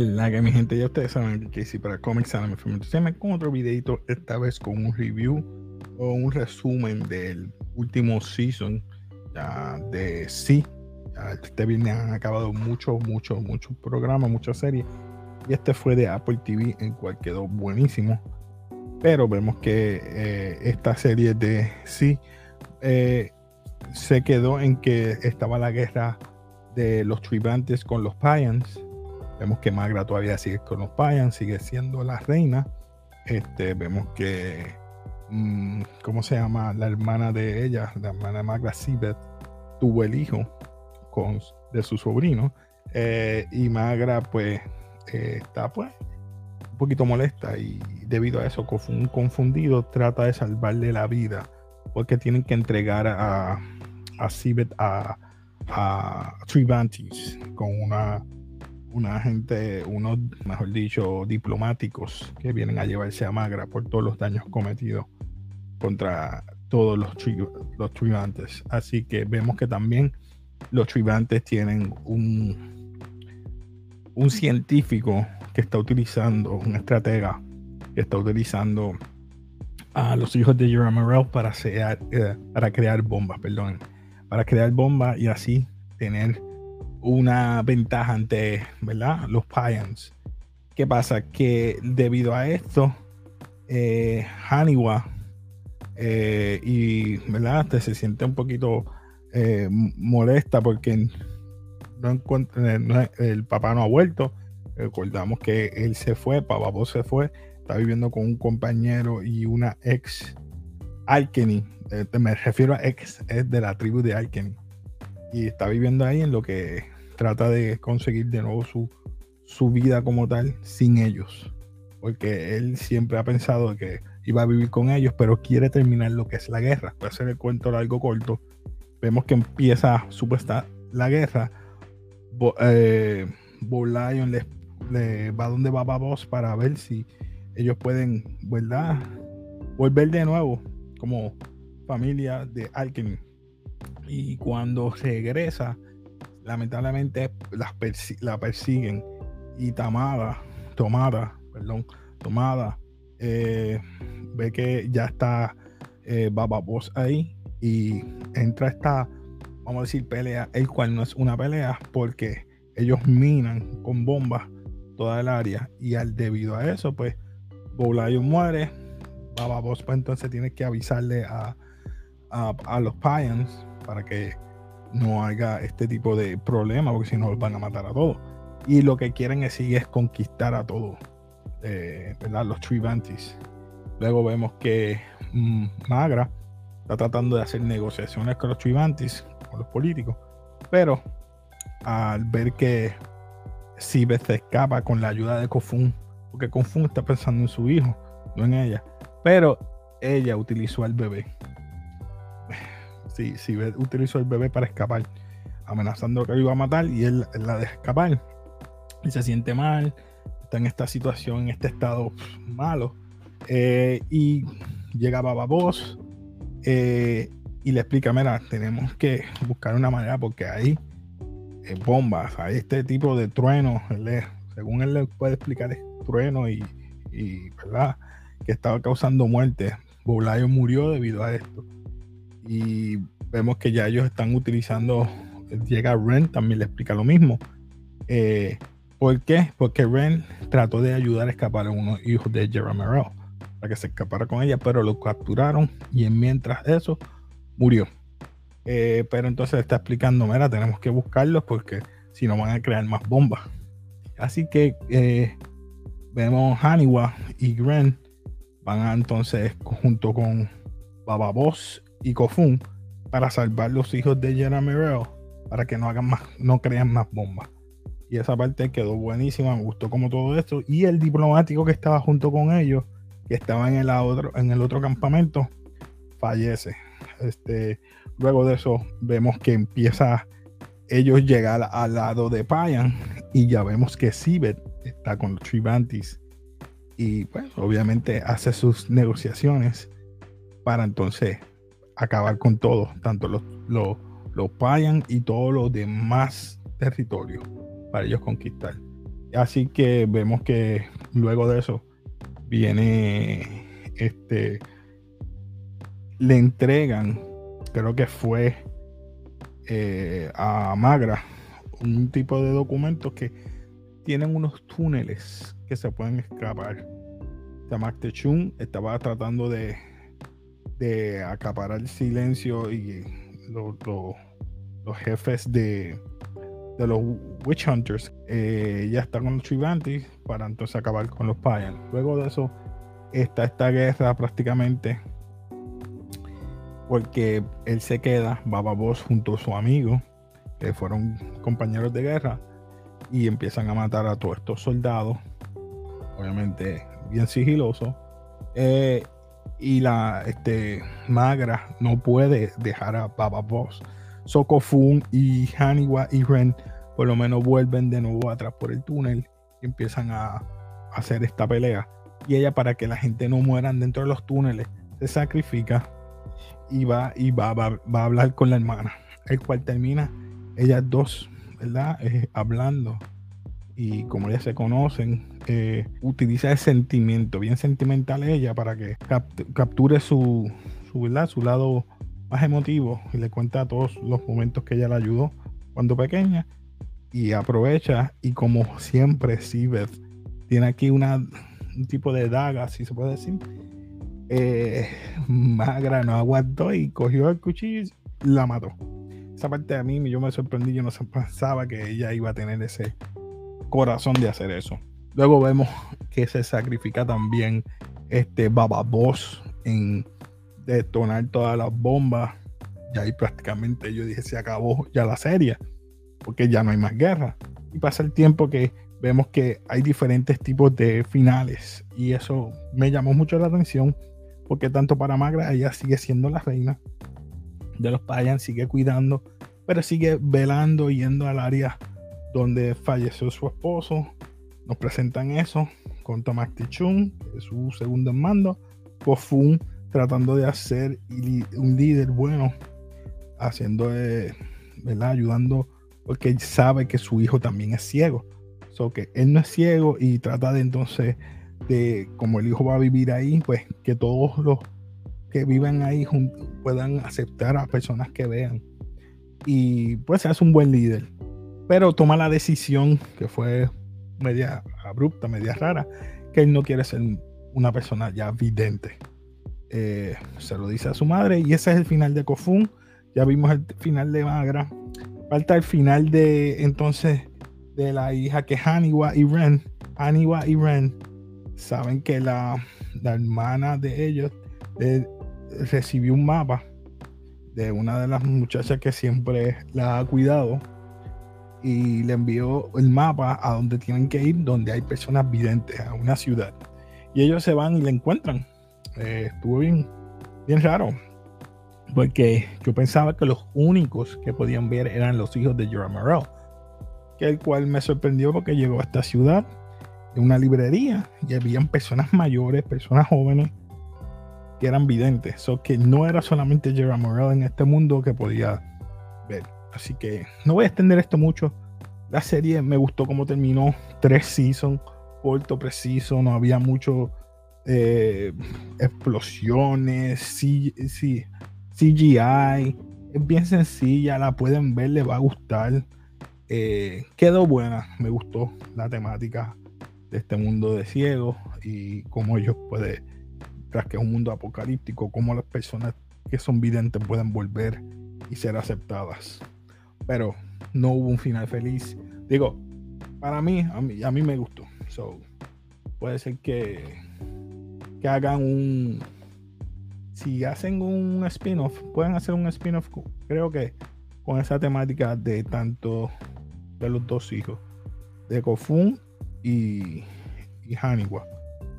La que mi gente, ya ustedes saben que si para Comics Anime me con otro videito, esta vez con un review o un resumen del último season de Sí. este viernes han acabado muchos, muchos, muchos programas, muchas series. Y este fue de Apple TV, en cual quedó buenísimo. Pero vemos que eh, esta serie de Sí eh, se quedó en que estaba la guerra de los tribantes con los Pyans Vemos que Magra todavía sigue con los Payan, sigue siendo la reina. Este, vemos que, mm, ¿cómo se llama? La hermana de ella, la hermana de Magra, Sibeth, tuvo el hijo con, de su sobrino. Eh, y Magra, pues, eh, está pues un poquito molesta y debido a eso, un confundido trata de salvarle la vida porque tienen que entregar a, a Sibeth a, a Trivantis con una una gente, unos, mejor dicho, diplomáticos que vienen a llevarse a Magra por todos los daños cometidos contra todos los, los tribantes. Así que vemos que también los tribantes tienen un, un científico que está utilizando, un estratega que está utilizando a los hijos de Jeremy para, eh, para crear bombas, perdón, para crear bombas y así tener una ventaja ante ¿verdad? los Pyans. ¿Qué pasa? Que debido a esto, eh, Haniwa eh, y ¿verdad? se siente un poquito eh, molesta porque no encuentra, el papá no ha vuelto. Recordamos que él se fue, Papá se fue, está viviendo con un compañero y una ex Alkeny. me refiero a ex es de la tribu de Alkeny. Y está viviendo ahí en lo que trata de conseguir de nuevo su, su vida como tal sin ellos. Porque él siempre ha pensado que iba a vivir con ellos, pero quiere terminar lo que es la guerra. Voy a hacer el cuento largo corto. Vemos que empieza supuesta la guerra. Bo, eh, Lion le, va donde va Babos para ver si ellos pueden, ¿verdad? Volver de nuevo como familia de Alchemy. Y cuando regresa, lamentablemente la persiguen. Y Tamada, Tomada, perdón, Tomada, eh, ve que ya está eh, Baba ahí y entra esta, vamos a decir, pelea, el cual no es una pelea porque ellos minan con bombas toda el área. Y al debido a eso, pues Bowlion muere, Baba Boss pues entonces tiene que avisarle a, a, los Pyans para que no haga este tipo de problema, porque si no van a matar a todos. Y lo que quieren es, es conquistar a todos, eh, ¿verdad? Los Trivantis. Luego vemos que mm, Magra está tratando de hacer negociaciones con los Trivantis, con los políticos, pero al ver que Sibeth se escapa con la ayuda de Kofun, porque Kofun está pensando en su hijo, no en ella, pero ella utilizó al bebé si, si utilizó el bebé para escapar, amenazando que lo iba a matar y él, la deja escapar y se siente mal, está en esta situación, en este estado malo. Eh, y llega Baba Boss eh, y le explica, mira, tenemos que buscar una manera porque hay eh, bombas, hay este tipo de truenos, según él le puede explicar, es trueno y, ¿verdad? que estaba causando muerte. Bolayo murió debido a esto y vemos que ya ellos están utilizando, llega Ren, también le explica lo mismo. Eh, ¿Por qué? Porque Ren trató de ayudar a escapar a unos hijos de Jeremy para que se escapara con ella, pero lo capturaron y mientras eso murió. Eh, pero entonces está explicando, mira, tenemos que buscarlos porque si no van a crear más bombas. Así que eh, vemos Haniwa y Ren van entonces junto con Baba Boss y Kofun para salvar los hijos de Jeremy para que no hagan más, no crean más bombas. Y esa parte quedó buenísima, me gustó como todo esto. Y el diplomático que estaba junto con ellos, que estaba en el otro, en el otro campamento, fallece. Este, luego de eso, vemos que empieza ellos llegar al lado de Payan y ya vemos que Sibet está con los Tribantis y pues obviamente hace sus negociaciones para entonces acabar con todo, tanto los, los, Payan y todos los demás territorios para ellos conquistar. Así que vemos que luego de eso viene este le entregan creo que fue eh, a Magra un tipo de documentos que tienen unos túneles que se pueden escapar. Tamak Chun estaba tratando de, de acaparar el silencio y los, jefes de, de los Witch Hunters eh, ya están con los para entonces acabar con los Payan. Luego de eso está esta guerra prácticamente porque él se queda, Baba Boss junto a su amigo, que fueron compañeros de guerra, y empiezan a matar a todos estos soldados, obviamente bien sigiloso. Eh, y la este, Magra no puede dejar a Baba Boss. Sokofun y Haniwa y Ren por lo menos vuelven de nuevo atrás por el túnel y empiezan a hacer esta pelea. Y ella para que la gente no mueran dentro de los túneles se sacrifica y va y va, va, a hablar con la hermana, el cual termina ellas dos, ¿verdad? Eh, hablando y como ya se conocen, eh, utiliza el sentimiento, bien sentimental ella, para que capture su, su, ¿verdad? su lado más emotivo y le cuenta todos los momentos que ella le ayudó cuando pequeña y aprovecha y como siempre Sibeth tiene aquí un tipo de daga, si se puede decir, eh, Magra no aguantó y cogió el cuchillo y la mató. Esa parte a mí yo me sorprendí, yo no pensaba que ella iba a tener ese corazón de hacer eso. Luego vemos que se sacrifica también este Baba Boss en detonar todas las bombas. Y ahí prácticamente yo dije, se acabó ya la serie, porque ya no hay más guerra. Y pasa el tiempo que vemos que hay diferentes tipos de finales. Y eso me llamó mucho la atención porque tanto para Magra ella sigue siendo la reina de los Payan, sigue cuidando, pero sigue velando, yendo al área donde falleció su esposo. Nos presentan eso con Tomás Tichun, su segundo en mando, Kofun tratando de hacer un líder bueno, haciendo, ¿verdad? Ayudando porque él sabe que su hijo también es ciego. So que él no es ciego y trata de entonces de como el hijo va a vivir ahí, pues que todos los que viven ahí puedan aceptar a personas que vean. Y pues se hace un buen líder. Pero toma la decisión, que fue media abrupta, media rara, que él no quiere ser una persona ya vidente. Eh, se lo dice a su madre y ese es el final de Kofun. Ya vimos el final de Magra. Falta el final de entonces de la hija que es Haniwa y Ren. Haniwa y Ren saben que la, hermana de ellos eh, recibió un mapa de una de las muchachas que siempre la ha cuidado y le envió el mapa a donde tienen que ir, donde hay personas videntes, a una ciudad. Y ellos se van y la encuentran. Eh, estuvo bien, raro, porque yo pensaba que los únicos que podían ver eran los hijos de Jorah Morel, que el cual me sorprendió porque llegó a esta ciudad de una librería y habían personas mayores, personas jóvenes que eran videntes. So que no era solamente Gerard Morel en este mundo que podía ver. Así que no voy a extender esto mucho. La serie me gustó cómo terminó. Tres seasons, corto, preciso. No había mucho eh, explosiones, CGI. Es bien sencilla, la pueden ver, les va a gustar. Eh, quedó buena, me gustó la temática de este mundo de ciegos y cómo ellos pueden, tras que es un mundo apocalíptico, cómo las personas que son videntes pueden volver y ser aceptadas. Pero no hubo un final feliz. Digo, para mí, a mí, a mí me gustó. So, puede ser que, que hagan un. Si hacen un spin-off, pueden hacer un spin-off, creo que con esa temática de tanto de los dos hijos, de Kofun y, y Haniwa,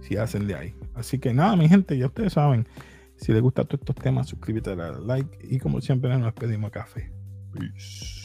si hacen de ahí. Así que nada, mi gente, ya ustedes saben. Si les gustan todos estos temas, suscríbete, dale like y como siempre nos pedimos café. Peace.